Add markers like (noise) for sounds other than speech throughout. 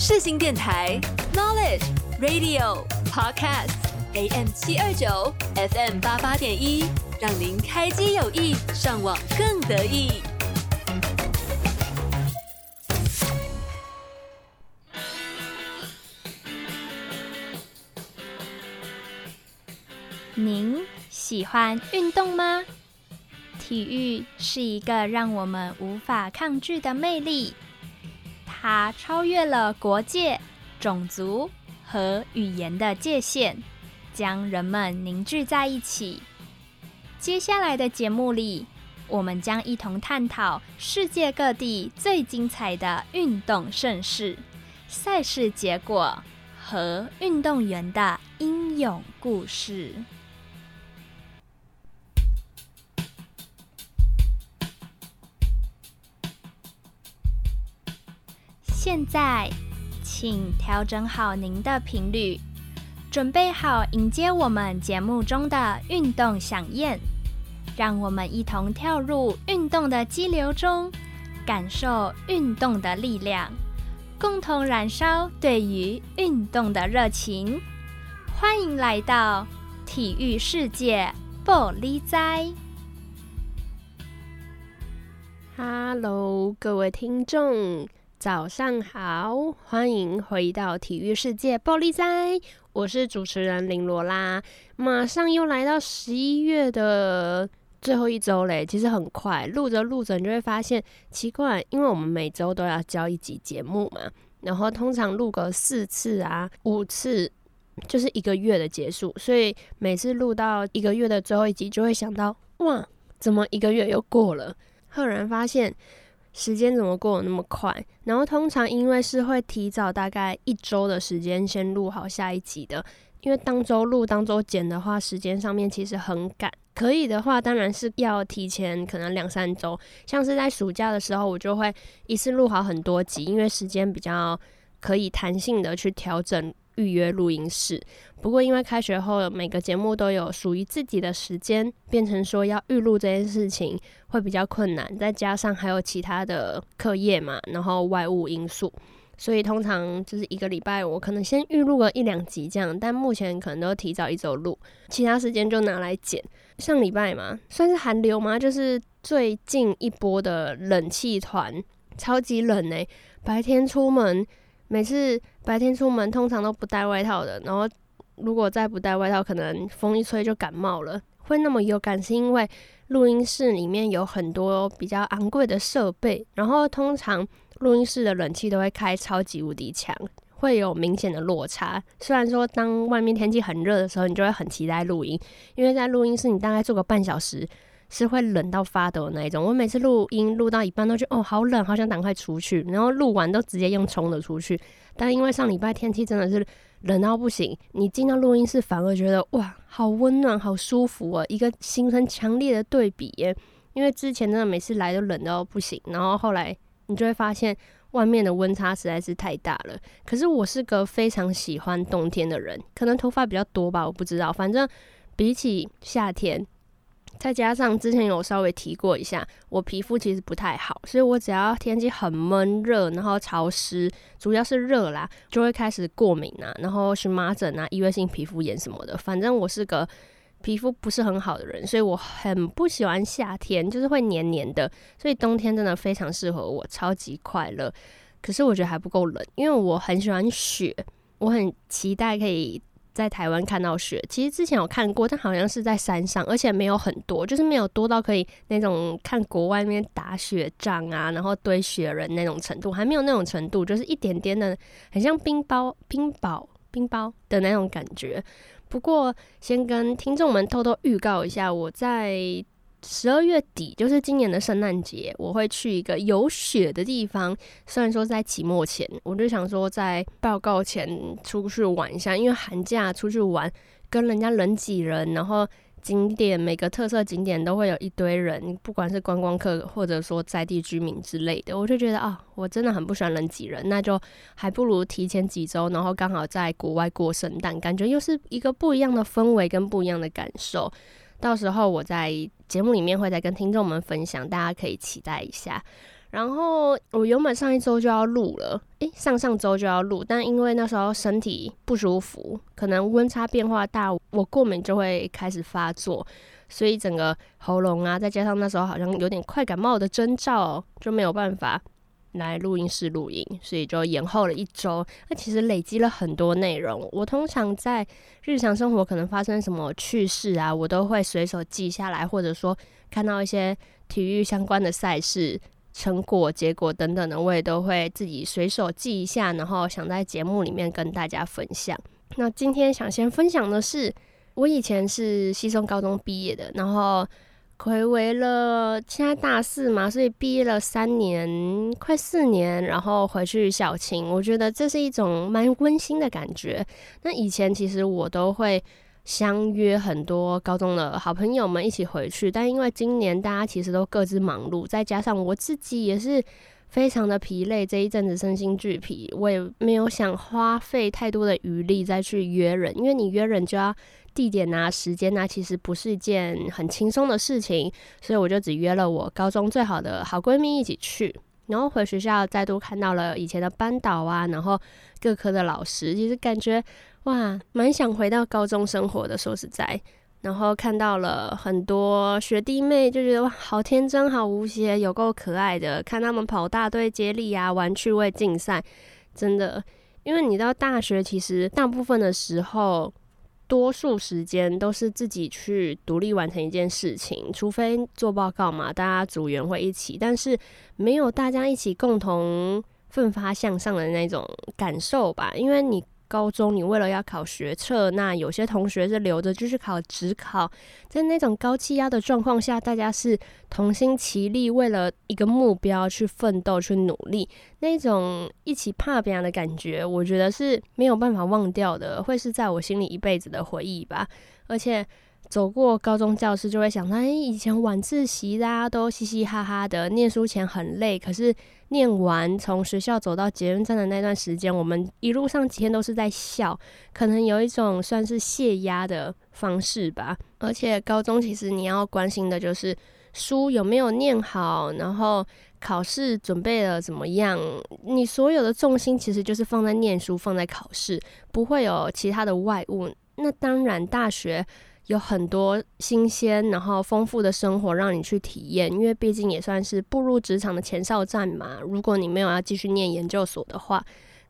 世新电台 Knowledge Radio Podcast AM 七二九 FM 八八点一，让您开机有意，上网更得意。您喜欢运动吗？体育是一个让我们无法抗拒的魅力，它超越了国界、种族和语言的界限，将人们凝聚在一起。接下来的节目里，我们将一同探讨世界各地最精彩的运动盛事、赛事结果和运动员的英勇故事。现在，请调整好您的频率，准备好迎接我们节目中的运动饗宴。让我们一同跳入运动的激流中，感受运动的力量，共同燃烧对于运动的热情。欢迎来到体育世界，玻璃斋。Hello，各位听众。早上好，欢迎回到体育世界暴力斋，我是主持人林罗拉。马上又来到十一月的最后一周嘞，其实很快，录着录着你就会发现奇怪，因为我们每周都要交一集节目嘛，然后通常录个四次啊、五次，就是一个月的结束，所以每次录到一个月的最后一集，就会想到哇，怎么一个月又过了？赫然发现。时间怎么过得那么快？然后通常因为是会提早大概一周的时间先录好下一集的，因为当周录当周剪的话，时间上面其实很赶。可以的话，当然是要提前可能两三周。像是在暑假的时候，我就会一次录好很多集，因为时间比较可以弹性的去调整。预约录音室，不过因为开学后每个节目都有属于自己的时间，变成说要预录这件事情会比较困难，再加上还有其他的课业嘛，然后外务因素，所以通常就是一个礼拜我可能先预录个一两集这样，但目前可能都提早一周录，其他时间就拿来剪。上礼拜嘛，算是寒流吗？就是最近一波的冷气团，超级冷欸，白天出门。每次白天出门，通常都不带外套的。然后，如果再不带外套，可能风一吹就感冒了。会那么有感，是因为录音室里面有很多比较昂贵的设备。然后，通常录音室的冷气都会开超级无敌强，会有明显的落差。虽然说，当外面天气很热的时候，你就会很期待录音，因为在录音室你大概坐个半小时。是会冷到发抖的那一种。我每次录音录到一半都觉得哦，好冷，好想赶快出去。然后录完都直接用冲的出去。但因为上礼拜天气真的是冷到不行，你进到录音室反而觉得哇，好温暖，好舒服啊，一个形成强烈的对比耶。因为之前真的每次来都冷到不行，然后后来你就会发现外面的温差实在是太大了。可是我是个非常喜欢冬天的人，可能头发比较多吧，我不知道。反正比起夏天。再加上之前有稍微提过一下，我皮肤其实不太好，所以我只要天气很闷热，然后潮湿，主要是热啦，就会开始过敏啊，然后荨麻疹啊、异位性皮肤炎什么的。反正我是个皮肤不是很好的人，所以我很不喜欢夏天，就是会黏黏的。所以冬天真的非常适合我，超级快乐。可是我觉得还不够冷，因为我很喜欢雪，我很期待可以。在台湾看到雪，其实之前有看过，但好像是在山上，而且没有很多，就是没有多到可以那种看国外那边打雪仗啊，然后堆雪人那种程度，还没有那种程度，就是一点点的，很像冰雹、冰雹、冰雹的那种感觉。不过，先跟听众们偷偷预告一下，我在。十二月底就是今年的圣诞节，我会去一个有雪的地方。虽然说在期末前，我就想说在报告前出去玩一下，因为寒假出去玩跟人家人挤人，然后景点每个特色景点都会有一堆人，不管是观光客或者说在地居民之类的，我就觉得啊，我真的很不喜欢人挤人，那就还不如提前几周，然后刚好在国外过圣诞，感觉又是一个不一样的氛围跟不一样的感受。到时候我在节目里面会再跟听众们分享，大家可以期待一下。然后我原本上一周就要录了，诶，上上周就要录，但因为那时候身体不舒服，可能温差变化大，我过敏就会开始发作，所以整个喉咙啊，再加上那时候好像有点快感冒的征兆，就没有办法。来录音室录音，所以就延后了一周。那其实累积了很多内容。我通常在日常生活可能发生什么趣事啊，我都会随手记下来，或者说看到一些体育相关的赛事成果、结果等等的，我也都会自己随手记一下，然后想在节目里面跟大家分享。那今天想先分享的是，我以前是西松高中毕业的，然后。回违了，现在大四嘛，所以毕业了三年，快四年，然后回去校庆，我觉得这是一种蛮温馨的感觉。那以前其实我都会相约很多高中的好朋友们一起回去，但因为今年大家其实都各自忙碌，再加上我自己也是非常的疲累，这一阵子身心俱疲，我也没有想花费太多的余力再去约人，因为你约人就要。地点啊，时间啊，其实不是一件很轻松的事情，所以我就只约了我高中最好的好闺蜜一起去。然后回学校再度看到了以前的班导啊，然后各科的老师，其实感觉哇，蛮想回到高中生活的。说实在，然后看到了很多学弟妹，就觉得哇，好天真，好无邪，有够可爱的。看他们跑大队接力啊，玩趣味竞赛，真的，因为你到大学，其实大部分的时候。多数时间都是自己去独立完成一件事情，除非做报告嘛，大家组员会一起，但是没有大家一起共同奋发向上的那种感受吧，因为你。高中，你为了要考学测，那有些同学是留着就是考职考，在那种高气压的状况下，大家是同心齐力，为了一个目标去奋斗、去努力，那种一起怕别人的感觉，我觉得是没有办法忘掉的，会是在我心里一辈子的回忆吧，而且。走过高中教室，就会想到，哎，以前晚自习大家都嘻嘻哈哈的，念书前很累，可是念完从学校走到捷运站的那段时间，我们一路上几天都是在笑，可能有一种算是泄压的方式吧。而且高中其实你要关心的就是书有没有念好，然后考试准备的怎么样，你所有的重心其实就是放在念书，放在考试，不会有其他的外物。那当然，大学。有很多新鲜，然后丰富的生活让你去体验，因为毕竟也算是步入职场的前哨站嘛。如果你没有要继续念研究所的话，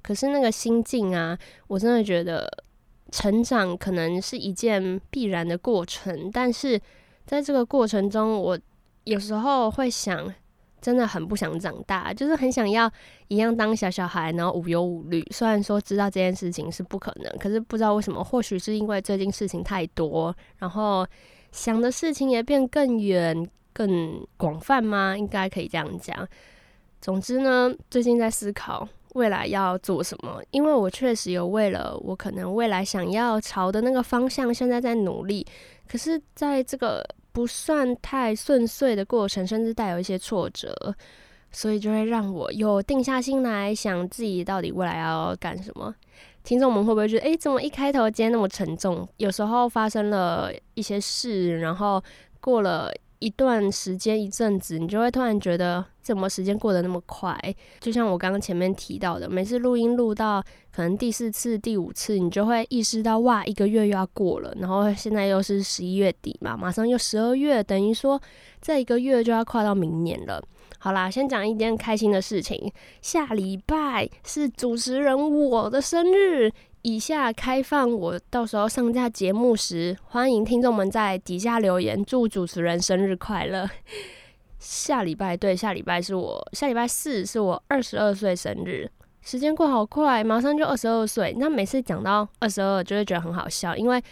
可是那个心境啊，我真的觉得成长可能是一件必然的过程，但是在这个过程中，我有时候会想。真的很不想长大，就是很想要一样当小小孩，然后无忧无虑。虽然说知道这件事情是不可能，可是不知道为什么，或许是因为最近事情太多，然后想的事情也变更远、更广泛吗？应该可以这样讲。总之呢，最近在思考未来要做什么，因为我确实有为了我可能未来想要朝的那个方向，现在在努力。可是在这个不算太顺遂的过程，甚至带有一些挫折，所以就会让我有定下心来想自己到底未来要干什么。听众们会不会觉得，诶，怎么一开头今天那么沉重？有时候发生了一些事，然后过了。一段时间，一阵子，你就会突然觉得，怎么时间过得那么快？就像我刚刚前面提到的，每次录音录到可能第四次、第五次，你就会意识到，哇，一个月又要过了，然后现在又是十一月底嘛，马上又十二月，等于说这一个月就要跨到明年了。好啦，先讲一件开心的事情，下礼拜是主持人我的生日。以下开放，我到时候上架节目时，欢迎听众们在底下留言，祝主持人生日快乐。(laughs) 下礼拜，对，下礼拜是我下礼拜四是我二十二岁生日，时间过好快，马上就二十二岁。那每次讲到二十二，就会觉得很好笑，因为。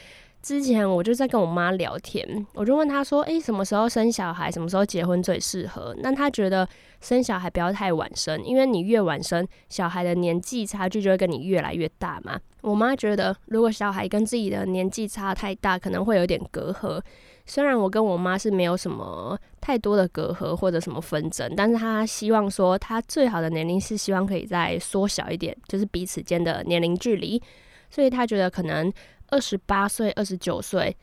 之前我就在跟我妈聊天，我就问她说：“诶，什么时候生小孩？什么时候结婚最适合？”那她觉得生小孩不要太晚生，因为你越晚生，小孩的年纪差距就会跟你越来越大嘛。我妈觉得，如果小孩跟自己的年纪差太大，可能会有点隔阂。虽然我跟我妈是没有什么太多的隔阂或者什么纷争，但是她希望说，她最好的年龄是希望可以再缩小一点，就是彼此间的年龄距离。所以她觉得可能。二十八岁、二十九岁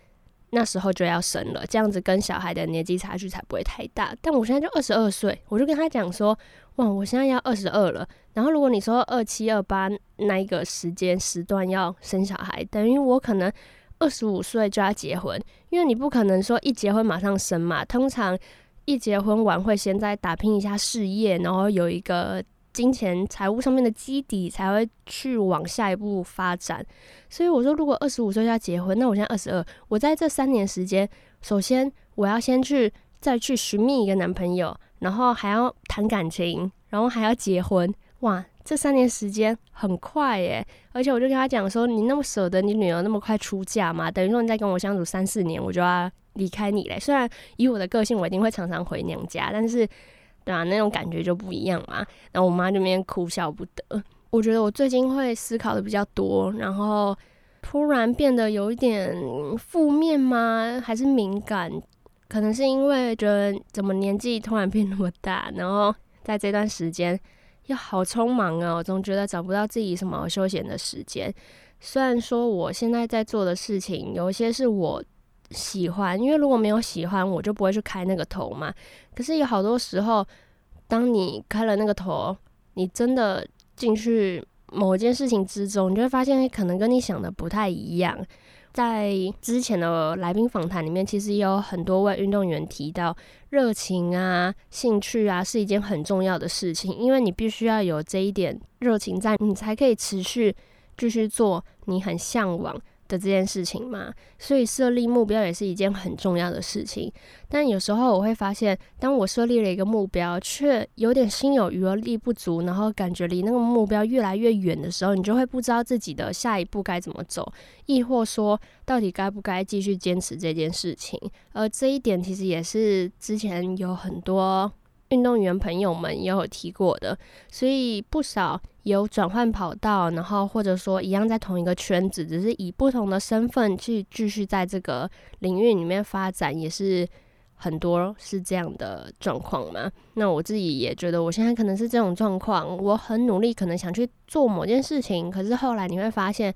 那时候就要生了，这样子跟小孩的年纪差距才不会太大。但我现在就二十二岁，我就跟他讲说，哇，我现在要二十二了。然后如果你说二七二八那一个时间时段要生小孩，等于我可能二十五岁就要结婚，因为你不可能说一结婚马上生嘛。通常一结婚完会先再打拼一下事业，然后有一个。金钱财务上面的基底才会去往下一步发展，所以我说，如果二十五岁要结婚，那我现在二十二，我在这三年时间，首先我要先去再去寻觅一个男朋友，然后还要谈感情，然后还要结婚，哇，这三年时间很快耶！而且我就跟他讲说，你那么舍得你女儿那么快出嫁吗？等于说你再跟我相处三四年，我就要离开你嘞。虽然以我的个性，我一定会常常回娘家，但是。对啊，那种感觉就不一样嘛。然后我妈这边哭笑不得。我觉得我最近会思考的比较多，然后突然变得有一点负面吗？还是敏感？可能是因为觉得怎么年纪突然变那么大，然后在这段时间又好匆忙啊，我总觉得找不到自己什么休闲的时间。虽然说我现在在做的事情有一些是我。喜欢，因为如果没有喜欢，我就不会去开那个头嘛。可是有好多时候，当你开了那个头，你真的进去某一件事情之中，你就会发现可能跟你想的不太一样。在之前的来宾访谈里面，其实也有很多位运动员提到，热情啊、兴趣啊是一件很重要的事情，因为你必须要有这一点热情在，你才可以持续继续做你很向往的这件事情嘛，所以设立目标也是一件很重要的事情。但有时候我会发现，当我设立了一个目标，却有点心有余而力不足，然后感觉离那个目标越来越远的时候，你就会不知道自己的下一步该怎么走，亦或说到底该不该继续坚持这件事情。而这一点其实也是之前有很多。运动员朋友们也有提过的，所以不少有转换跑道，然后或者说一样在同一个圈子，只是以不同的身份去继续在这个领域里面发展，也是很多是这样的状况嘛。那我自己也觉得，我现在可能是这种状况，我很努力，可能想去做某件事情，可是后来你会发现。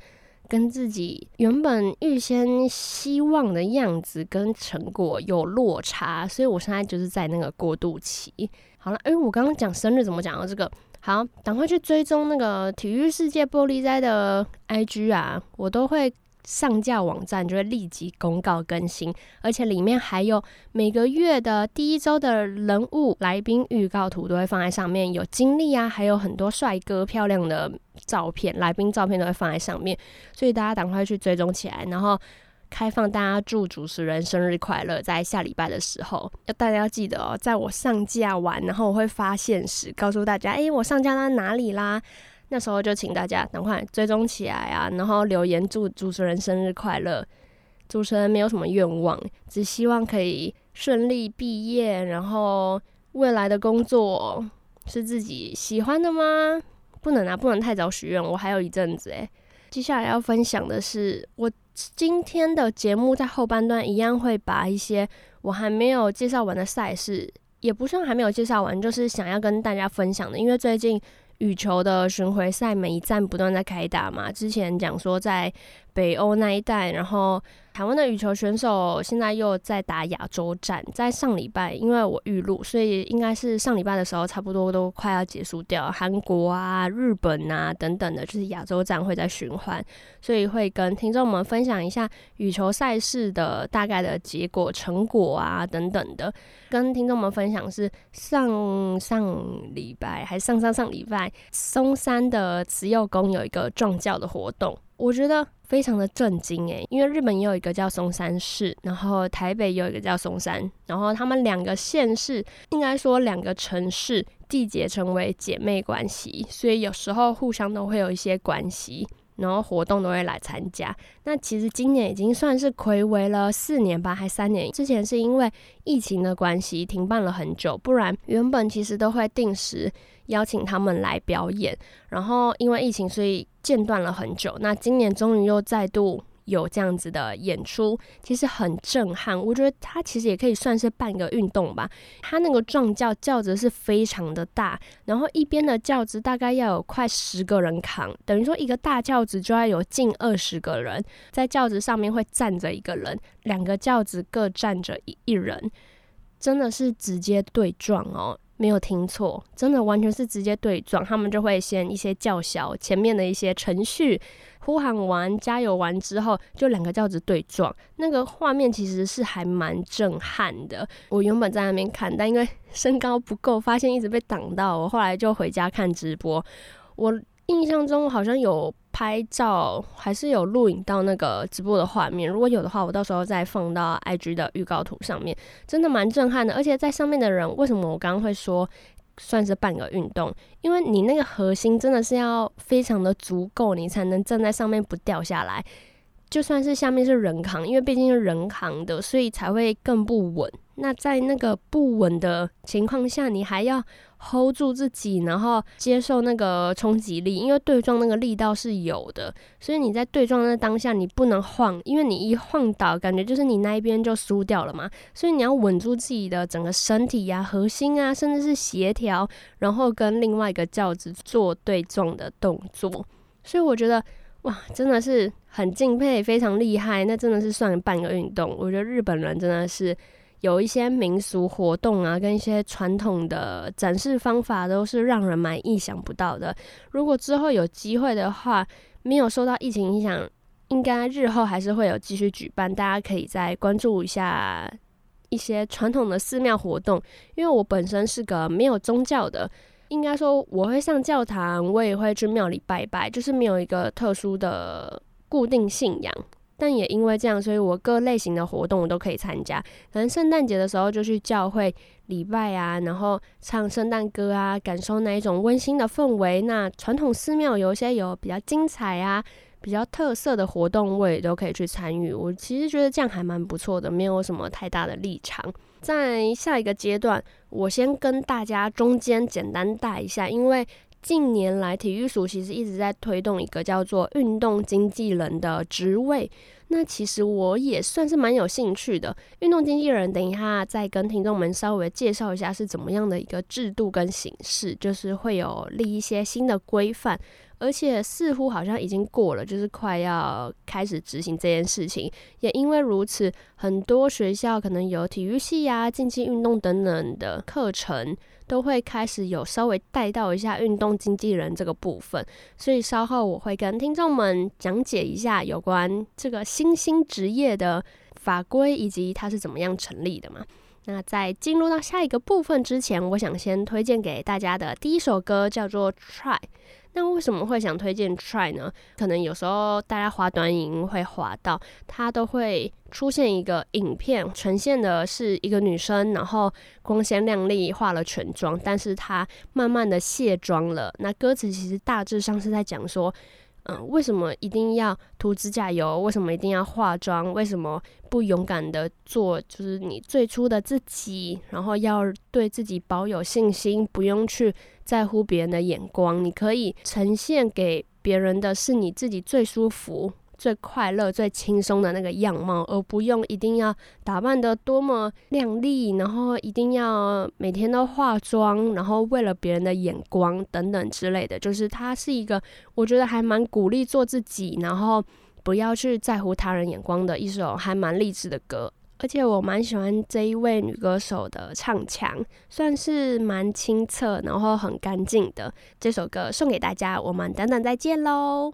跟自己原本预先希望的样子跟成果有落差，所以我现在就是在那个过渡期。好了，哎、我刚刚讲生日怎么讲到这个？好，赶快去追踪那个体育世界玻璃斋的 IG 啊，我都会。上架网站就会立即公告更新，而且里面还有每个月的第一周的人物来宾预告图都会放在上面，有经历啊，还有很多帅哥漂亮的照片，来宾照片都会放在上面，所以大家赶快去追踪起来，然后开放大家祝主持人生日快乐，在下礼拜的时候，要大家要记得哦，在我上架完，然后我会发现时告诉大家，哎，我上架到哪里啦？那时候就请大家赶快追踪起来啊，然后留言祝主持人生日快乐。主持人没有什么愿望，只希望可以顺利毕业，然后未来的工作是自己喜欢的吗？不能啊，不能太早许愿，我还有一阵子诶。接下来要分享的是，我今天的节目在后半段一样会把一些我还没有介绍完的赛事，也不算还没有介绍完，就是想要跟大家分享的，因为最近。羽球的巡回赛每一站不断在开打嘛，之前讲说在北欧那一带，然后。台湾的羽球选手现在又在打亚洲站，在上礼拜，因为我预录，所以应该是上礼拜的时候，差不多都快要结束掉。韩国啊、日本啊等等的，就是亚洲站会在循环，所以会跟听众们分享一下羽球赛事的大概的结果、成果啊等等的。跟听众们分享是上上礼拜还是上上上礼拜，松山的慈幼宫有一个撞轿的活动。我觉得非常的震惊诶，因为日本也有一个叫松山市，然后台北也有一个叫松山，然后他们两个县市，应该说两个城市缔结成为姐妹关系，所以有时候互相都会有一些关系，然后活动都会来参加。那其实今年已经算是睽违了四年吧，还三年？之前是因为疫情的关系停办了很久，不然原本其实都会定时。邀请他们来表演，然后因为疫情，所以间断了很久。那今年终于又再度有这样子的演出，其实很震撼。我觉得它其实也可以算是半个运动吧。它那个撞轿轿子是非常的大，然后一边的轿子大概要有快十个人扛，等于说一个大轿子就要有近二十个人在轿子上面会站着一个人，两个轿子各站着一一人，真的是直接对撞哦。没有听错，真的完全是直接对撞。他们就会先一些叫嚣，前面的一些程序呼喊完、加油完之后，就两个轿子对撞。那个画面其实是还蛮震撼的。我原本在那边看，但因为身高不够，发现一直被挡到。我后来就回家看直播。我印象中好像有。拍照还是有录影到那个直播的画面，如果有的话，我到时候再放到 IG 的预告图上面，真的蛮震撼的。而且在上面的人，为什么我刚刚会说算是半个运动？因为你那个核心真的是要非常的足够，你才能站在上面不掉下来。就算是下面是人扛，因为毕竟是人扛的，所以才会更不稳。那在那个不稳的情况下，你还要 hold 住自己，然后接受那个冲击力，因为对撞那个力道是有的，所以你在对撞的当下，你不能晃，因为你一晃倒，感觉就是你那一边就输掉了嘛。所以你要稳住自己的整个身体呀、核心啊，甚至是协调，然后跟另外一个轿子做对撞的动作。所以我觉得哇，真的是很敬佩，非常厉害。那真的是算半个运动。我觉得日本人真的是。有一些民俗活动啊，跟一些传统的展示方法，都是让人蛮意想不到的。如果之后有机会的话，没有受到疫情影响，应该日后还是会有继续举办。大家可以再关注一下一些传统的寺庙活动。因为我本身是个没有宗教的，应该说我会上教堂，我也会去庙里拜拜，就是没有一个特殊的固定信仰。但也因为这样，所以我各类型的活动我都可以参加。可能圣诞节的时候就去教会礼拜啊，然后唱圣诞歌啊，感受那一种温馨的氛围。那传统寺庙有一些有比较精彩啊、比较特色的活动，我也都可以去参与。我其实觉得这样还蛮不错的，没有什么太大的立场。在下一个阶段，我先跟大家中间简单带一下，因为。近年来，体育署其实一直在推动一个叫做运动经纪人的职位。那其实我也算是蛮有兴趣的。运动经纪人，等一下再跟听众们稍微介绍一下是怎么样的一个制度跟形式，就是会有立一些新的规范。而且似乎好像已经过了，就是快要开始执行这件事情。也因为如此，很多学校可能有体育系啊、竞技运动等等的课程，都会开始有稍微带到一下运动经纪人这个部分。所以稍后我会跟听众们讲解一下有关这个新兴职业的法规以及它是怎么样成立的嘛。那在进入到下一个部分之前，我想先推荐给大家的第一首歌叫做《Try》。那为什么会想推荐 Try 呢？可能有时候大家滑短影会滑到，它都会出现一个影片，呈现的是一个女生，然后光鲜亮丽，化了全妆，但是她慢慢的卸妆了。那歌词其实大致上是在讲说。嗯，为什么一定要涂指甲油？为什么一定要化妆？为什么不勇敢的做，就是你最初的自己？然后要对自己保有信心，不用去在乎别人的眼光。你可以呈现给别人的是你自己最舒服。最快乐、最轻松的那个样貌，而不用一定要打扮得多么靓丽，然后一定要每天都化妆，然后为了别人的眼光等等之类的。就是它是一个，我觉得还蛮鼓励做自己，然后不要去在乎他人眼光的一首还蛮励志的歌。而且我蛮喜欢这一位女歌手的唱腔，算是蛮清澈，然后很干净的。这首歌送给大家，我们等等再见喽。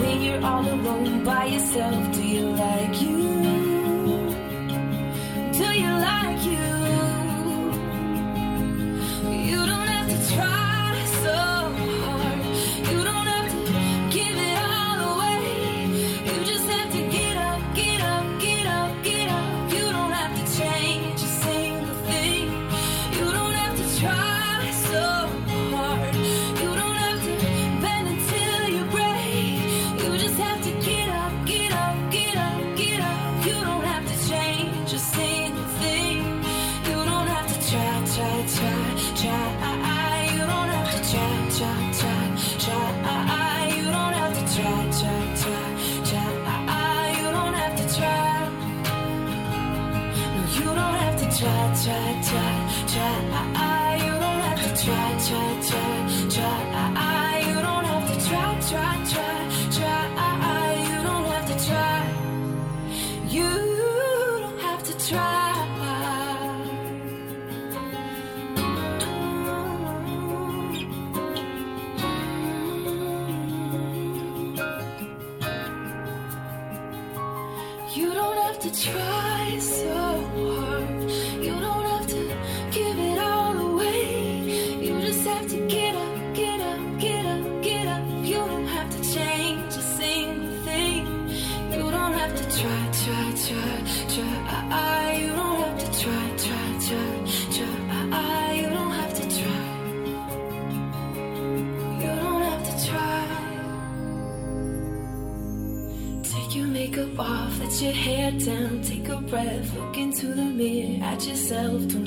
when you're all alone by yourself?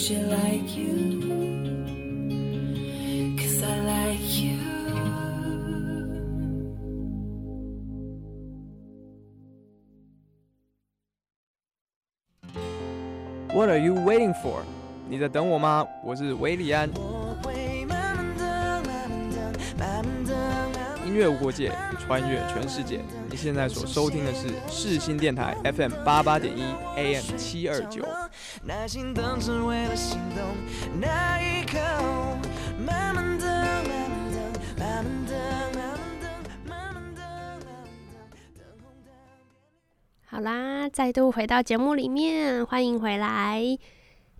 Don't you like you? Cause I like you. What are you waiting for？你在等我吗？我是韦礼安。 音乐无国界，穿越全世界。你现在所收听的是世新电台 FM 八八点一 AM 七二九。耐心等，只为了心动。那一刻，慢慢的，慢慢的，慢慢的，慢慢的，慢慢的，慢慢的。好啦，再度回到节目里面，欢迎回来。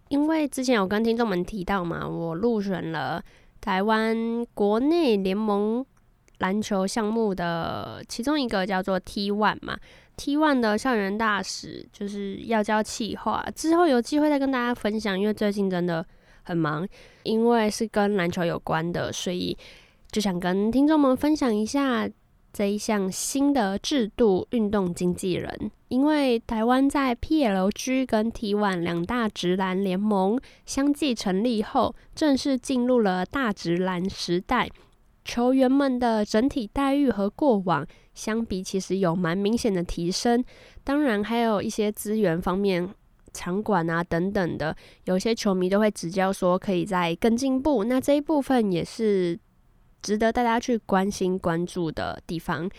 因为之前有跟听众们提到嘛，我入选了台湾国内联盟篮球项目的其中一个叫做 T One 嘛，T One 的校园大使就是要交企划，之后有机会再跟大家分享。因为最近真的很忙，因为是跟篮球有关的，所以就想跟听众们分享一下这一项新的制度——运动经纪人。因为台湾在 PLG 跟 T One 两大直篮联盟相继成立后，正式进入了大直篮时代。球员们的整体待遇和过往相比，其实有蛮明显的提升。当然，还有一些资源方面、场馆啊等等的，有些球迷都会指教说可以再更进步。那这一部分也是值得大家去关心、关注的地方。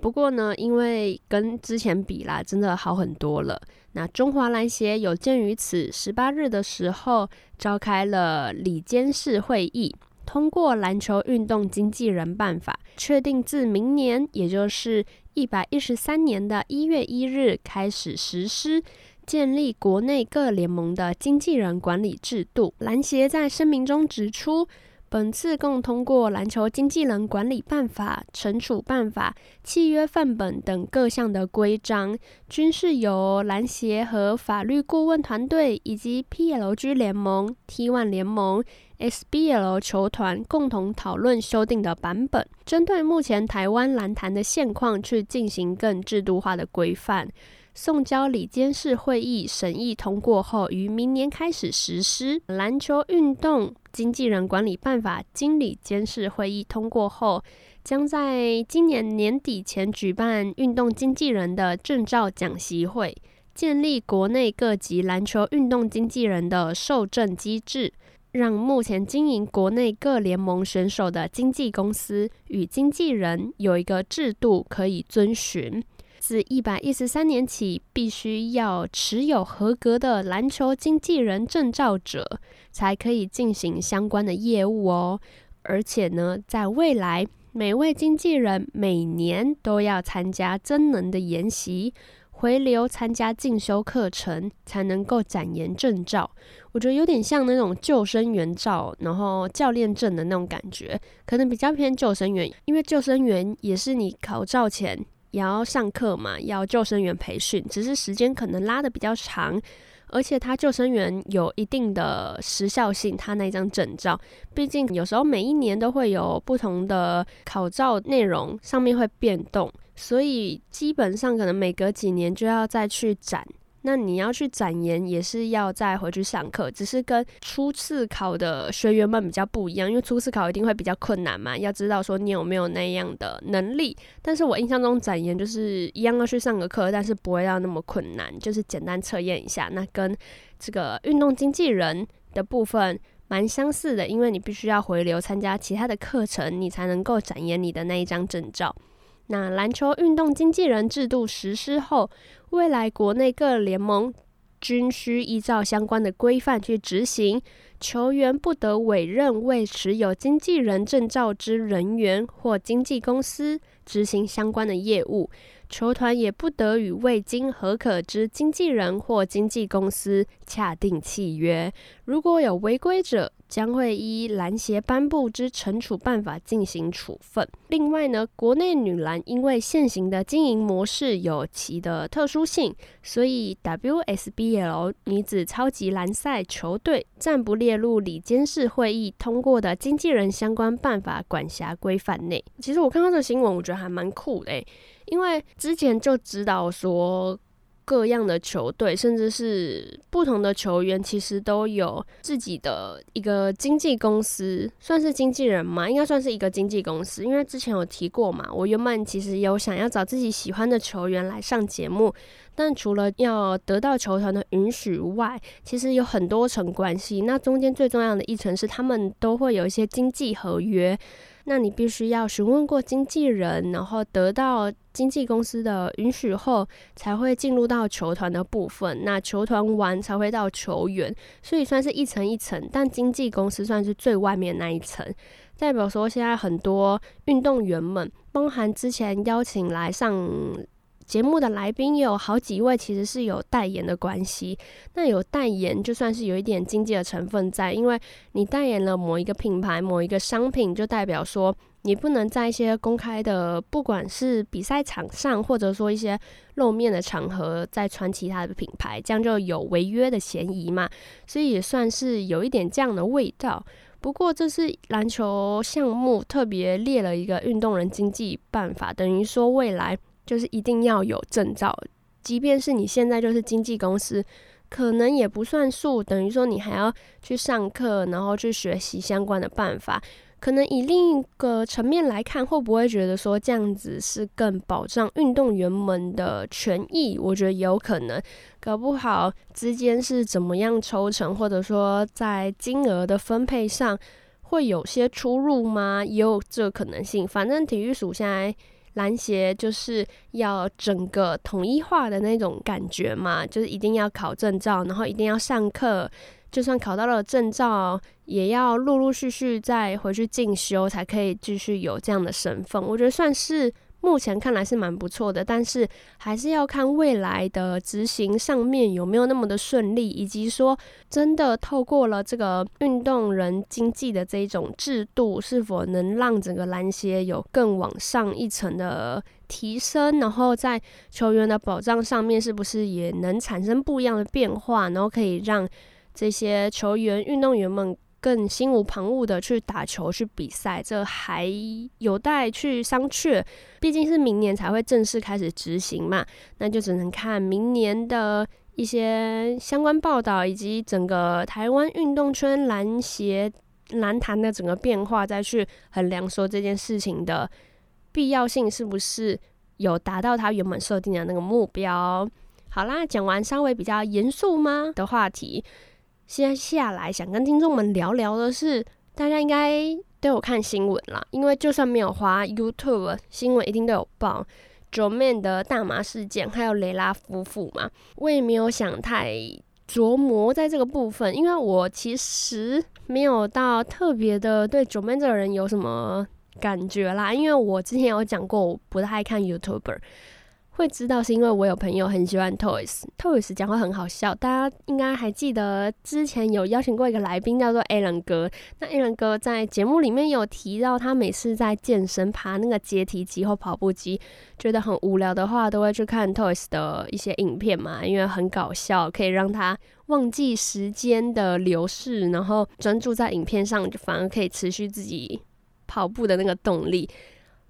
不过呢，因为跟之前比啦，真的好很多了。那中华篮协有鉴于此，十八日的时候召开了里监事会议。通过篮球运动经纪人办法，确定自明年，也就是一百一十三年的一月一日开始实施，建立国内各联盟的经纪人管理制度。篮协在声明中指出，本次共通过篮球经纪人管理办法、惩处办法、契约范本等各项的规章，均是由篮协和法律顾问团队以及 PLG 联盟、T1 联盟。SBL 球团共同讨论修订的版本，针对目前台湾篮坛的现况去进行更制度化的规范，送交理监事会议审议通过后，于明年开始实施。篮球运动经纪人管理办法经理监事会议通过后，将在今年年底前举办运动经纪人的证照讲习会，建立国内各级篮球运动经纪人的受证机制。让目前经营国内各联盟选手的经纪公司与经纪人有一个制度可以遵循。自一百一十三年起，必须要持有合格的篮球经纪人证照者，才可以进行相关的业务哦。而且呢，在未来，每位经纪人每年都要参加增能的研习，回流参加进修课程，才能够展延证照。我觉得有点像那种救生员照，然后教练证的那种感觉，可能比较偏救生员，因为救生员也是你考照前。也要上课嘛，要救生员培训，只是时间可能拉的比较长，而且他救生员有一定的时效性，他那张证照，毕竟有时候每一年都会有不同的考照内容，上面会变动，所以基本上可能每隔几年就要再去展。那你要去展延，也是要再回去上课，只是跟初次考的学员们比较不一样，因为初次考一定会比较困难嘛，要知道说你有没有那样的能力。但是我印象中展延就是一样要去上个课，但是不会要那么困难，就是简单测验一下。那跟这个运动经纪人的部分蛮相似的，因为你必须要回流参加其他的课程，你才能够展延你的那一张证照。那篮球运动经纪人制度实施后，未来国内各联盟均需依照相关的规范去执行，球员不得委任未持有经纪人证照之人员或经纪公司执行相关的业务。球团也不得与未经核可之经纪人或经纪公司洽订契约。如果有违规者，将会依篮协颁布之惩处办法进行处分。另外呢，国内女篮因为现行的经营模式有其的特殊性，所以 WSBL 女子超级篮赛球队暂不列入理监事会议通过的经纪人相关办法管辖规范内。其实我看到这个新闻，我觉得还蛮酷的。因为之前就知道说，各样的球队，甚至是不同的球员，其实都有自己的一个经纪公司，算是经纪人嘛，应该算是一个经纪公司。因为之前有提过嘛，我原本其实有想要找自己喜欢的球员来上节目，但除了要得到球团的允许外，其实有很多层关系。那中间最重要的一层是，他们都会有一些经纪合约。那你必须要询问过经纪人，然后得到经纪公司的允许后，才会进入到球团的部分。那球团完才会到球员，所以算是一层一层。但经纪公司算是最外面那一层，代表说现在很多运动员们，包含之前邀请来上。节目的来宾有好几位，其实是有代言的关系。那有代言，就算是有一点经济的成分在，因为你代言了某一个品牌、某一个商品，就代表说你不能在一些公开的，不管是比赛场上，或者说一些露面的场合，再穿其他的品牌，这样就有违约的嫌疑嘛。所以也算是有一点这样的味道。不过这是篮球项目特别列了一个运动人经济办法，等于说未来。就是一定要有证照，即便是你现在就是经纪公司，可能也不算数。等于说你还要去上课，然后去学习相关的办法。可能以另一个层面来看，会不会觉得说这样子是更保障运动员们的权益？我觉得有可能，搞不好之间是怎么样抽成，或者说在金额的分配上会有些出入吗？也有这可能性。反正体育署现在。篮协就是要整个统一化的那种感觉嘛，就是一定要考证照，然后一定要上课，就算考到了证照，也要陆陆续续再回去进修，才可以继续有这样的身份。我觉得算是。目前看来是蛮不错的，但是还是要看未来的执行上面有没有那么的顺利，以及说真的透过了这个运动人经济的这一种制度，是否能让整个篮协有更往上一层的提升，然后在球员的保障上面是不是也能产生不一样的变化，然后可以让这些球员、运动员们。更心无旁骛的去打球、去比赛，这还有待去商榷。毕竟是明年才会正式开始执行嘛，那就只能看明年的一些相关报道，以及整个台湾运动圈篮协篮坛的整个变化，再去衡量说这件事情的必要性是不是有达到他原本设定的那个目标。好啦，讲完稍微比较严肃吗的话题。接下来想跟听众们聊聊的是，大家应该都有看新闻啦，因为就算没有滑 YouTube，新闻一定都有报 j o m a n 的大麻事件，还有雷拉夫妇嘛。我也没有想太琢磨在这个部分，因为我其实没有到特别的对 j o m a n 这个人有什么感觉啦，因为我之前有讲过，我不太看 YouTuber。会知道是因为我有朋友很喜欢 Toys，Toys 讲话很好笑，大家应该还记得之前有邀请过一个来宾叫做 Alan 哥，那 Alan 哥在节目里面有提到，他每次在健身爬那个阶梯机或跑步机，觉得很无聊的话，都会去看 Toys 的一些影片嘛，因为很搞笑，可以让他忘记时间的流逝，然后专注在影片上，就反而可以持续自己跑步的那个动力。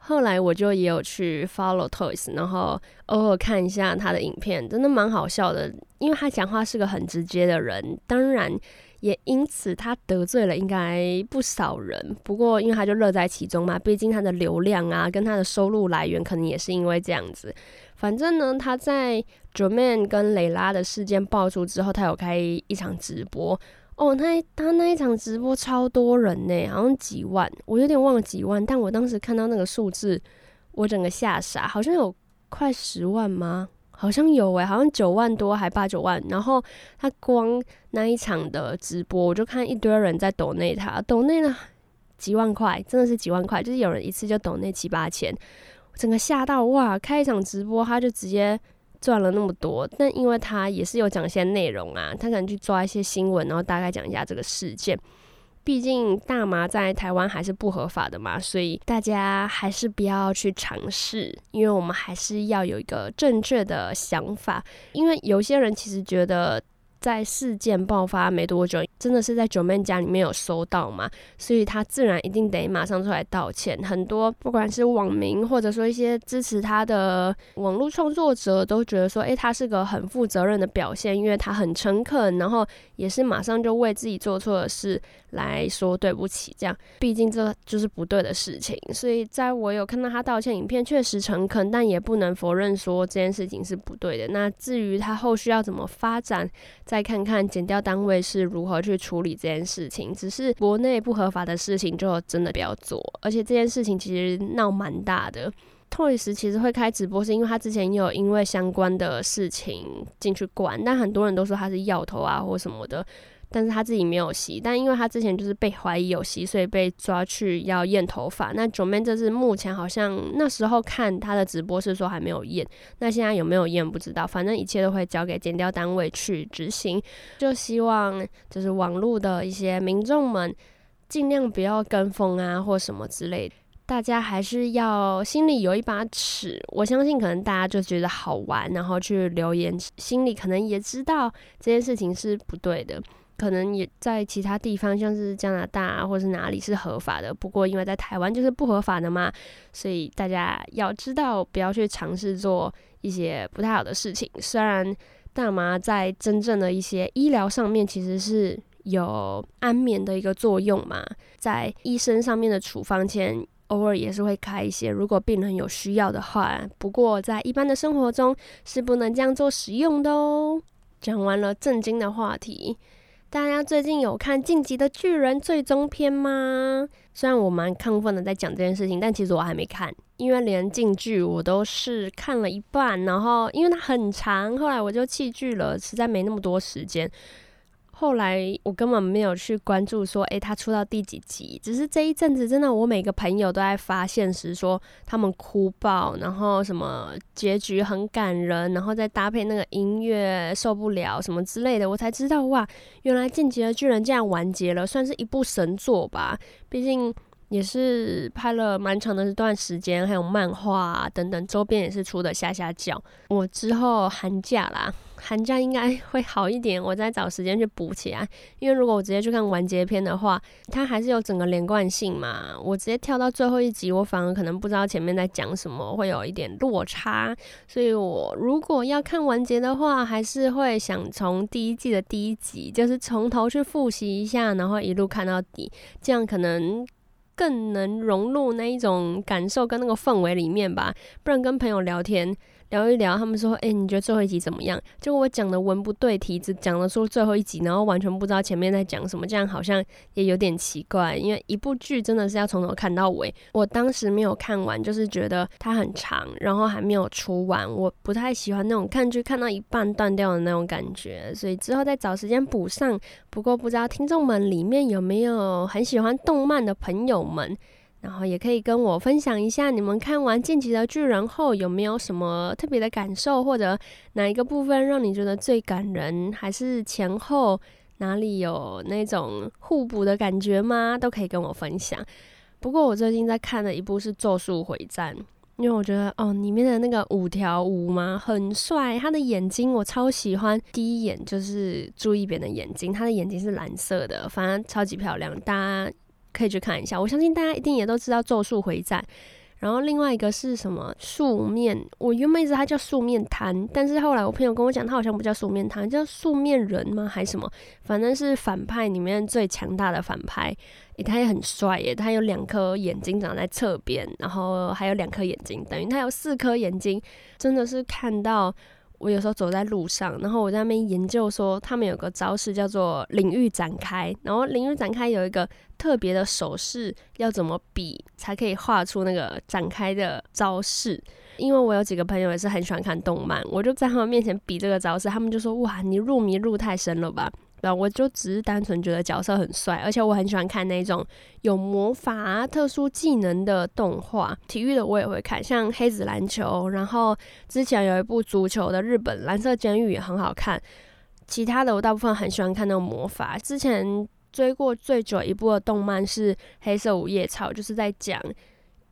后来我就也有去 follow Toys，然后偶尔看一下他的影片，真的蛮好笑的。因为他讲话是个很直接的人，当然也因此他得罪了应该不少人。不过因为他就乐在其中嘛，毕竟他的流量啊跟他的收入来源可能也是因为这样子。反正呢，他在 Joeman 跟蕾拉的事件爆出之后，他有开一场直播。哦，他他那一场直播超多人呢，好像几万，我有点忘了几万，但我当时看到那个数字，我整个吓傻，好像有快十万吗？好像有诶，好像九万多还八九万。然后他光那一场的直播，我就看一堆人在抖内他，抖内了几万块，真的是几万块，就是有人一次就抖内七八千，整个吓到哇！开一场直播他就直接。赚了那么多，但因为他也是有讲一些内容啊，他可能去抓一些新闻，然后大概讲一下这个事件。毕竟大麻在台湾还是不合法的嘛，所以大家还是不要去尝试，因为我们还是要有一个正确的想法。因为有些人其实觉得。在事件爆发没多久，真的是在九妹家里面有收到嘛，所以他自然一定得马上出来道歉。很多不管是网民或者说一些支持他的网络创作者，都觉得说，诶，他是个很负责任的表现，因为他很诚恳，然后也是马上就为自己做错的事来说对不起。这样，毕竟这就是不对的事情。所以在我有看到他道歉影片，确实诚恳，但也不能否认说这件事情是不对的。那至于他后续要怎么发展？再看看检调单位是如何去处理这件事情，只是国内不合法的事情就真的不要做，而且这件事情其实闹蛮大的。Toys 其实会开直播，是因为他之前也有因为相关的事情进去关，但很多人都说他是药头啊或什么的。但是他自己没有吸，但因为他之前就是被怀疑有吸，所以被抓去要验头发。那 Joeman 这是目前好像那时候看他的直播是说还没有验，那现在有没有验不知道，反正一切都会交给检调单位去执行。就希望就是网络的一些民众们尽量不要跟风啊或什么之类的，大家还是要心里有一把尺。我相信可能大家就觉得好玩，然后去留言，心里可能也知道这件事情是不对的。可能也在其他地方，像是加拿大，或是哪里是合法的。不过因为在台湾就是不合法的嘛，所以大家要知道，不要去尝试做一些不太好的事情。虽然大麻在真正的一些医疗上面其实是有安眠的一个作用嘛，在医生上面的处方前偶尔也是会开一些，如果病人有需要的话。不过在一般的生活中是不能这样做使用的哦。讲完了震惊的话题。大家最近有看《晋级的巨人》最终篇吗？虽然我蛮亢奋的在讲这件事情，但其实我还没看，因为连进剧我都是看了一半，然后因为它很长，后来我就弃剧了，实在没那么多时间。后来我根本没有去关注说，诶，他出到第几集？只是这一阵子真的，我每个朋友都在发现时说他们哭爆，然后什么结局很感人，然后再搭配那个音乐受不了什么之类的，我才知道哇，原来《进击的巨人》竟然完结了，算是一部神作吧。毕竟也是拍了蛮长的一段时间，还有漫画等等周边也是出的吓吓叫。我之后寒假啦。寒假应该 (laughs) 会好一点，我再找时间去补起来。因为如果我直接去看完结篇的话，它还是有整个连贯性嘛。我直接跳到最后一集，我反而可能不知道前面在讲什么，会有一点落差。所以我如果要看完结的话，还是会想从第一季的第一集，就是从头去复习一下，然后一路看到底，这样可能更能融入那一种感受跟那个氛围里面吧。不然跟朋友聊天。聊一聊，他们说：“哎、你觉得最后一集怎么样？”结果我讲的文不对题，只讲了说最后一集，然后完全不知道前面在讲什么，这样好像也有点奇怪。因为一部剧真的是要从头看到尾，我当时没有看完，就是觉得它很长，然后还没有出完，我不太喜欢那种看剧看到一半断掉的那种感觉，所以之后再找时间补上。不过不知道听众们里面有没有很喜欢动漫的朋友们？然后也可以跟我分享一下，你们看完《进击的巨人》后有没有什么特别的感受，或者哪一个部分让你觉得最感人，还是前后哪里有那种互补的感觉吗？都可以跟我分享。不过我最近在看的一部是《咒术回战》，因为我觉得哦，里面的那个五条悟嘛很帅，他的眼睛我超喜欢，第一眼就是注意别人的眼睛，他的眼睛是蓝色的，反正超级漂亮，大家。可以去看一下，我相信大家一定也都知道《咒术回战》，然后另外一个是什么素面？我原本一直他叫素面瘫，但是后来我朋友跟我讲，他好像不叫素面瘫，叫素面人吗？还是什么？反正是反派里面最强大的反派，诶，他也很帅耶，他有两颗眼睛长在侧边，然后还有两颗眼睛，等于他有四颗眼睛，真的是看到。我有时候走在路上，然后我在那边研究说，他们有个招式叫做领域展开，然后领域展开有一个特别的手势，要怎么比才可以画出那个展开的招式？因为我有几个朋友也是很喜欢看动漫，我就在他们面前比这个招式，他们就说：“哇，你入迷入太深了吧？”然后我就只是单纯觉得角色很帅，而且我很喜欢看那种有魔法、特殊技能的动画。体育的我也会看，像黑子篮球。然后之前有一部足球的日本蓝色监狱也很好看。其他的我大部分很喜欢看那种魔法。之前追过最久一部的动漫是《黑色五叶草》，就是在讲。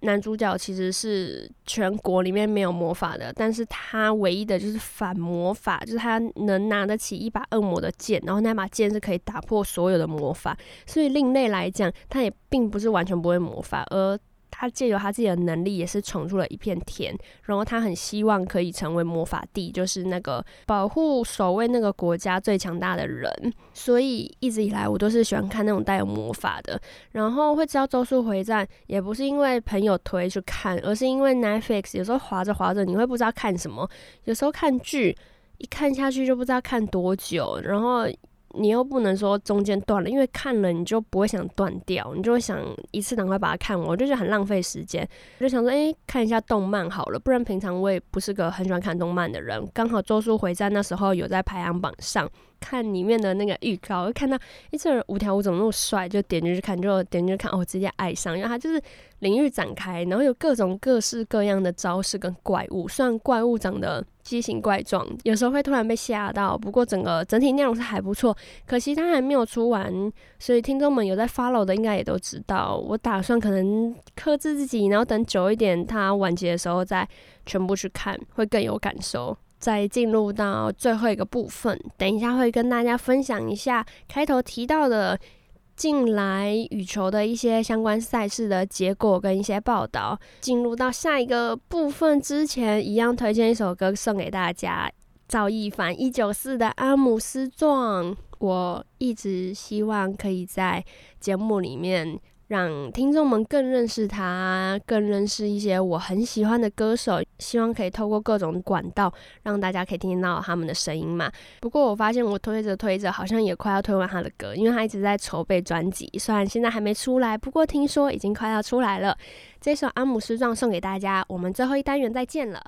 男主角其实是全国里面没有魔法的，但是他唯一的就是反魔法，就是他能拿得起一把恶魔的剑，然后那把剑是可以打破所有的魔法，所以另类来讲，他也并不是完全不会魔法，而。他借由他自己的能力，也是闯出了一片天。然后他很希望可以成为魔法帝，就是那个保护守卫那个国家最强大的人。所以一直以来，我都是喜欢看那种带有魔法的。然后会知道《咒术回战》，也不是因为朋友推去看，而是因为 Netflix 有时候划着划着，你会不知道看什么。有时候看剧，一看下去就不知道看多久，然后。你又不能说中间断了，因为看了你就不会想断掉，你就会想一次赶快把它看完，我就觉得很浪费时间。我就想说，哎、看一下动漫好了，不然平常我也不是个很喜欢看动漫的人。刚好《咒术回战》那时候有在排行榜上。看里面的那个预告，我看到一这五条悟怎么那么帅，就点进去看，就点进去看，哦，直接爱上，因为他就是领域展开，然后有各种各式各样的招式跟怪物，虽然怪物长得奇形怪状，有时候会突然被吓到，不过整个整体内容是还不错。可惜它还没有出完，所以听众们有在 follow 的应该也都知道，我打算可能克制自己，然后等久一点，它完结的时候再全部去看，会更有感受。再进入到最后一个部分，等一下会跟大家分享一下开头提到的近来羽球的一些相关赛事的结果跟一些报道。进入到下一个部分之前，一样推荐一首歌送给大家，赵一凡一九四的《阿姆斯壮》。我一直希望可以在节目里面。让听众们更认识他，更认识一些我很喜欢的歌手。希望可以透过各种管道，让大家可以听到他们的声音嘛。不过我发现我推着推着，好像也快要推完他的歌，因为他一直在筹备专辑，虽然现在还没出来，不过听说已经快要出来了。这首《阿姆斯壮》送给大家，我们最后一单元再见了。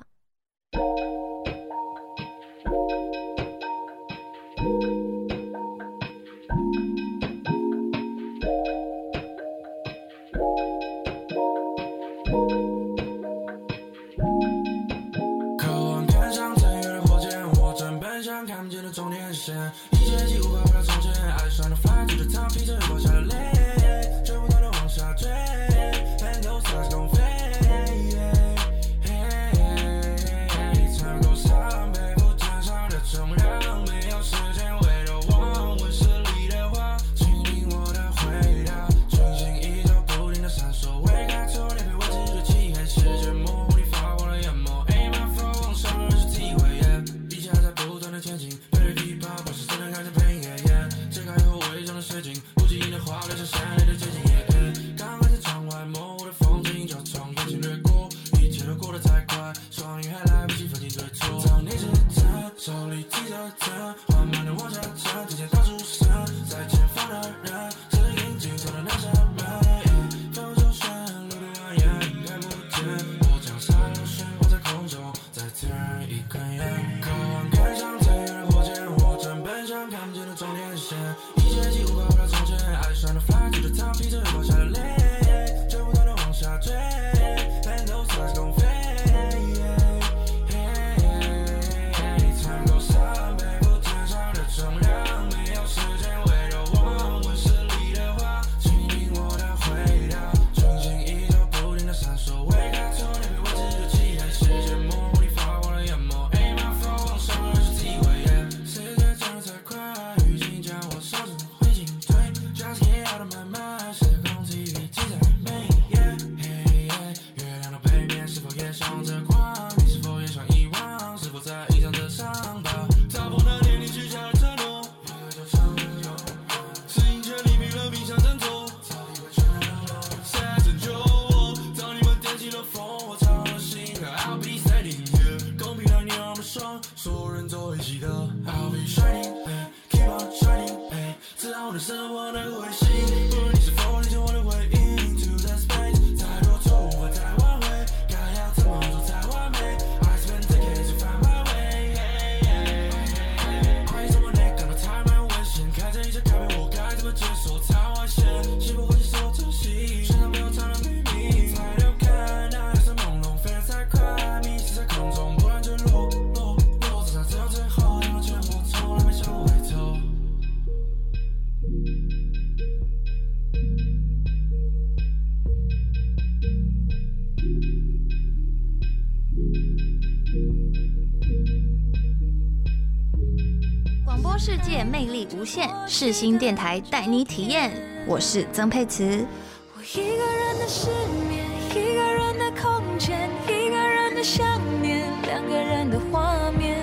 世新电台带你体验。我是曾沛慈。我一个人的失眠，一个人的空间，一个人的想念，两个人的画面。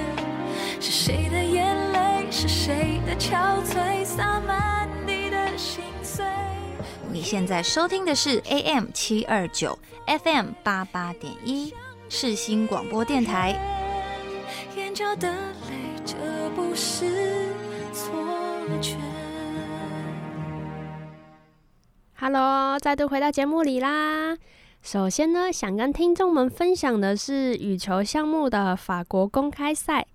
是谁的眼泪？是谁的憔悴？洒满你的心碎。你现在收听的是 AM 七二九 FM 八八点一世新广播电台。眼角的泪，这不是。Hello，再度回到节目里啦。首先呢，想跟听众们分享的是羽球项目的法国公开赛，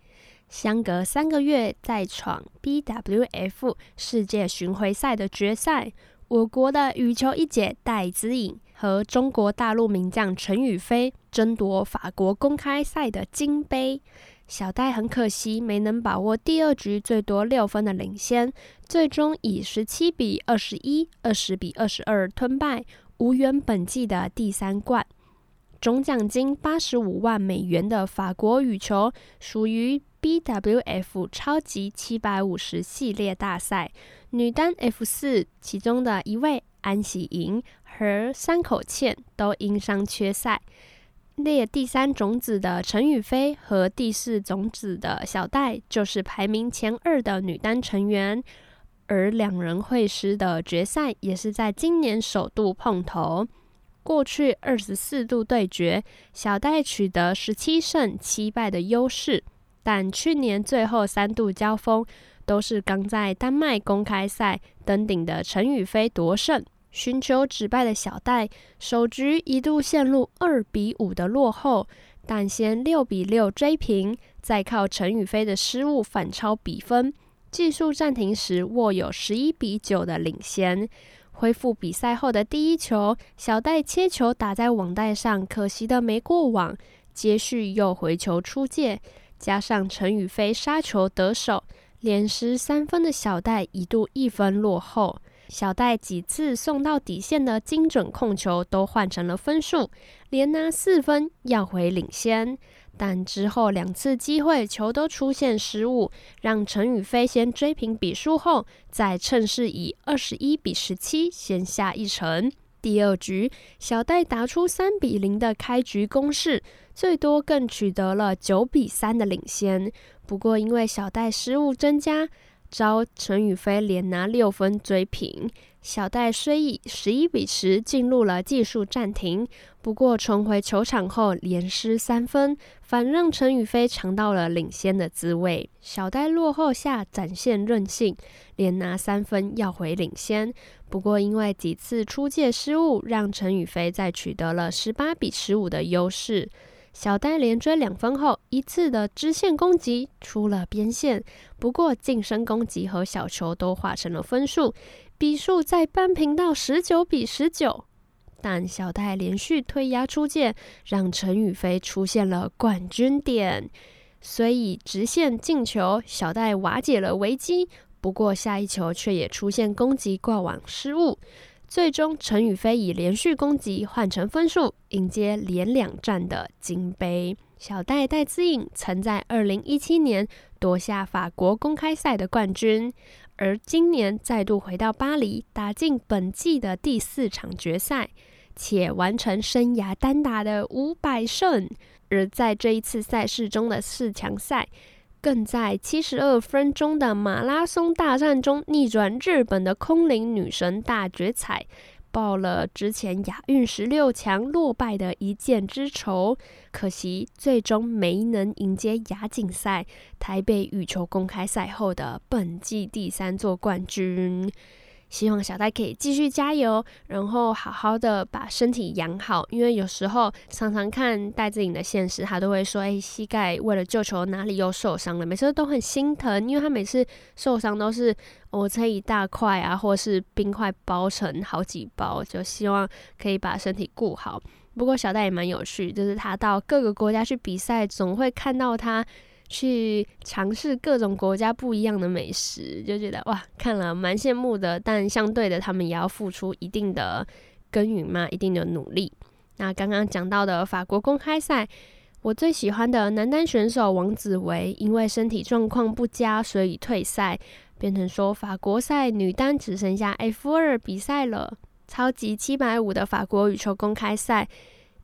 相隔三个月再闯 BWF 世界巡回赛的决赛，我国的羽球一姐戴资颖和中国大陆名将陈雨菲争夺法国公开赛的金杯。小戴很可惜没能把握第二局最多六分的领先，最终以十七比二十一、二十比二十二吞败，无缘本季的第三冠。总奖金八十五万美元的法国羽球属于 BWF 超级七百五十系列大赛女单 F 四，其中的一位安喜莹和山口茜都因伤缺赛。列第三种子的陈雨菲和第四种子的小戴就是排名前二的女单成员，而两人会师的决赛也是在今年首度碰头。过去二十四度对决，小戴取得十七胜七败的优势，但去年最后三度交锋都是刚在丹麦公开赛登顶的陈雨菲夺胜。寻求止败的小戴，首局一度陷入二比五的落后，但先六比六追平，再靠陈雨菲的失误反超比分，技术暂停时握有十一比九的领先。恢复比赛后的第一球，小戴切球打在网袋上，可惜的没过网，接续又回球出界，加上陈雨菲杀球得手，连失三分的小戴一度一分落后。小戴几次送到底线的精准控球都换成了分数，连拿四分要回领先。但之后两次机会球都出现失误，让陈雨菲先追平比数后，再趁势以二十一比十七先下一城。第二局，小戴打出三比零的开局攻势，最多更取得了九比三的领先。不过因为小戴失误增加。遭陈雨菲连拿六分追平，小戴虽以十一比十进入了技术暂停，不过重回球场后连失三分，反让陈雨菲尝到了领先的滋味。小戴落后下展现韧性，连拿三分要回领先。不过因为几次出界失误，让陈雨菲再取得了十八比十五的优势。小戴连追两分后，一次的支线攻击出了边线，不过近身攻击和小球都化成了分数。比数再扳平到十九比十九，但小戴连续推压出界，让陈雨菲出现了冠军点，虽以直线进球，小戴瓦解了危机。不过下一球却也出现攻击挂网失误，最终陈雨菲以连续攻击换成分数，迎接连两战的金杯。小戴戴资颖曾在二零一七年夺下法国公开赛的冠军。而今年再度回到巴黎，打进本季的第四场决赛，且完成生涯单打的五百胜。而在这一次赛事中的四强赛，更在七十二分钟的马拉松大战中逆转日本的空灵女神大决赛。报了之前亚运十六强落败的一箭之仇，可惜最终没能迎接亚锦赛台北羽球公开赛后的本季第三座冠军。希望小戴可以继续加油，然后好好的把身体养好。因为有时候常常看戴志颖的现实，他都会说：“哎，膝盖为了救球哪里又受伤了？”每次都很心疼，因为他每次受伤都是我撑一大块啊，或是冰块包成好几包，就希望可以把身体顾好。不过小戴也蛮有趣，就是他到各个国家去比赛，总会看到他。去尝试各种国家不一样的美食，就觉得哇，看了蛮羡慕的。但相对的，他们也要付出一定的耕耘嘛，一定的努力。那刚刚讲到的法国公开赛，我最喜欢的男单选手王子维，因为身体状况不佳，所以退赛，变成说法国赛女单只剩下 F 二比赛了。超级七百五的法国羽球公开赛。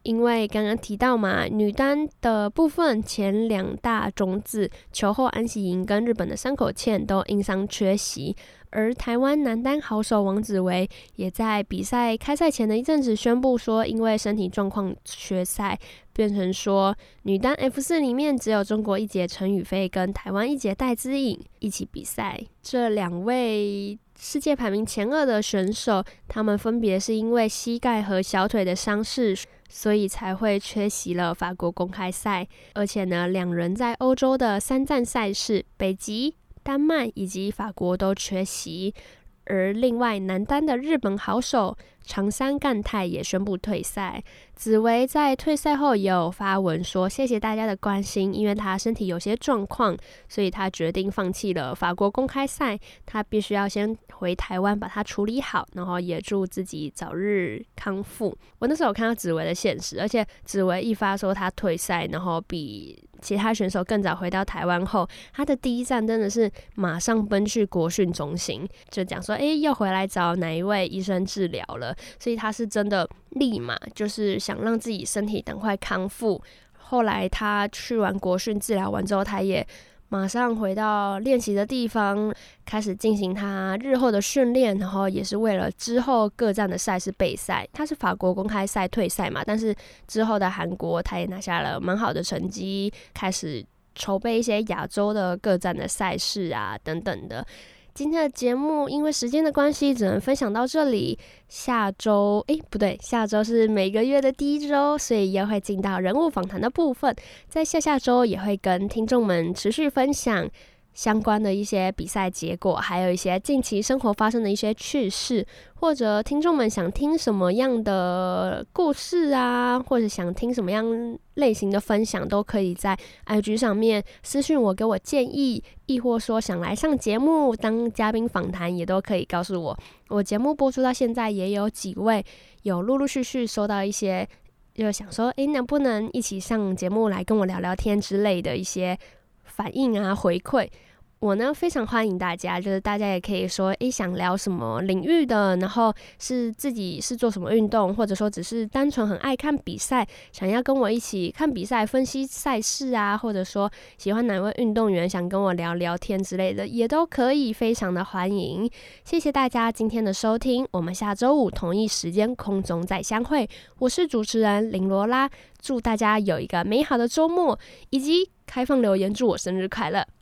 因为刚刚提到嘛，女单的部分前两大种子球后安喜莹跟日本的山口茜都因伤缺席，而台湾男单好手王子维也在比赛开赛前的一阵子宣布说，因为身体状况缺赛，变成说女单 F 四里面只有中国一姐陈雨菲跟台湾一姐戴资颖一起比赛，这两位。世界排名前二的选手，他们分别是因为膝盖和小腿的伤势，所以才会缺席了法国公开赛。而且呢，两人在欧洲的三站赛事，北极、丹麦以及法国都缺席。而另外，男单的日本好手长山干太也宣布退赛。紫薇在退赛后也有发文说：“谢谢大家的关心，因为他身体有些状况，所以他决定放弃了法国公开赛。他必须要先回台湾把它处理好，然后也祝自己早日康复。”我那时候有看到紫薇的现实，而且紫薇一发说他退赛，然后比。其他选手更早回到台湾后，他的第一站真的是马上奔去国训中心，就讲说：“诶，又回来找哪一位医生治疗了。”所以他是真的立马就是想让自己身体赶快康复。后来他去完国训治疗完之后，他也。马上回到练习的地方，开始进行他日后的训练，然后也是为了之后各站的赛事备赛。他是法国公开赛退赛嘛，但是之后的韩国他也拿下了蛮好的成绩，开始筹备一些亚洲的各站的赛事啊等等的。今天的节目因为时间的关系，只能分享到这里。下周，诶，不对，下周是每个月的第一周，所以又会进到人物访谈的部分。在下下周也会跟听众们持续分享。相关的一些比赛结果，还有一些近期生活发生的一些趣事，或者听众们想听什么样的故事啊，或者想听什么样类型的分享，都可以在 IG 上面私信我，给我建议，亦或说想来上节目当嘉宾访谈，也都可以告诉我。我节目播出到现在，也有几位有陆陆续续收到一些，就想说，诶，能不能一起上节目来跟我聊聊天之类的一些。反应啊，回馈，我呢非常欢迎大家，就是大家也可以说，诶，想聊什么领域的，然后是自己是做什么运动，或者说只是单纯很爱看比赛，想要跟我一起看比赛、分析赛事啊，或者说喜欢哪位运动员，想跟我聊聊天之类的，也都可以，非常的欢迎。谢谢大家今天的收听，我们下周五同一时间空中再相会。我是主持人林罗拉，祝大家有一个美好的周末，以及开放留言祝我生日快乐。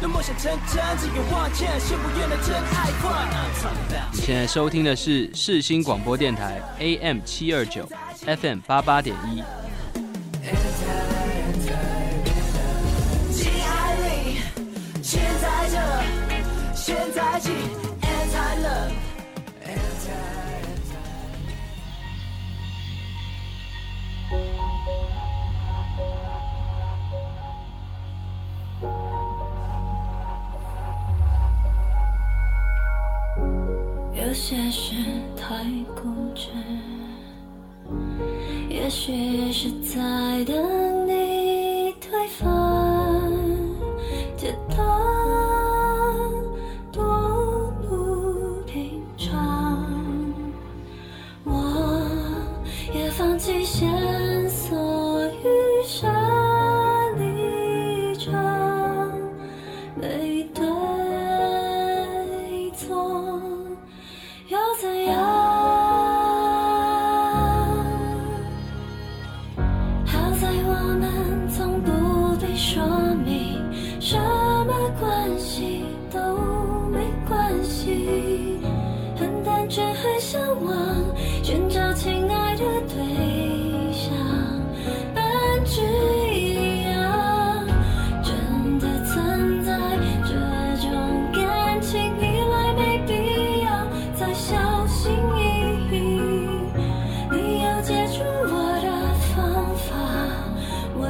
的梦想成真，只有花钱，先不愿的真爱快。你现在收听的是世新广播电台 AM 七二九 FM 八八点一。些事太固执，也许是在等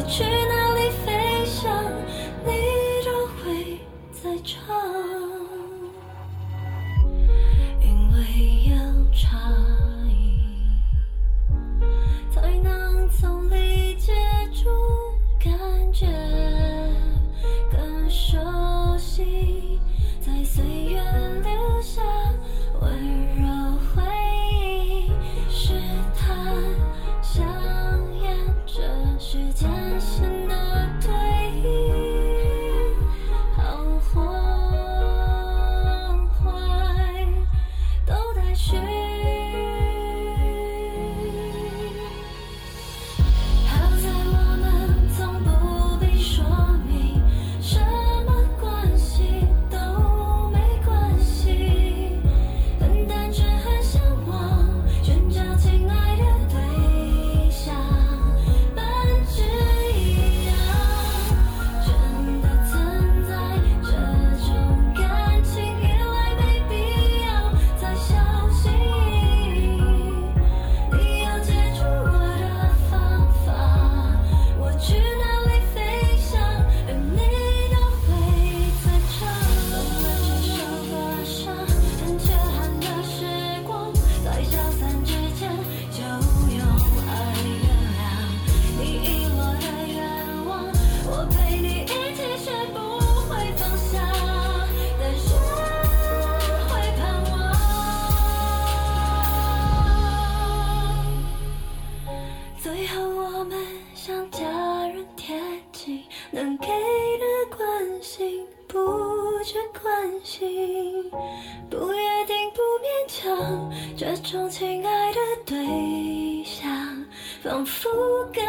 watching. 心，不约定不勉强，这种亲爱的对象，仿佛给。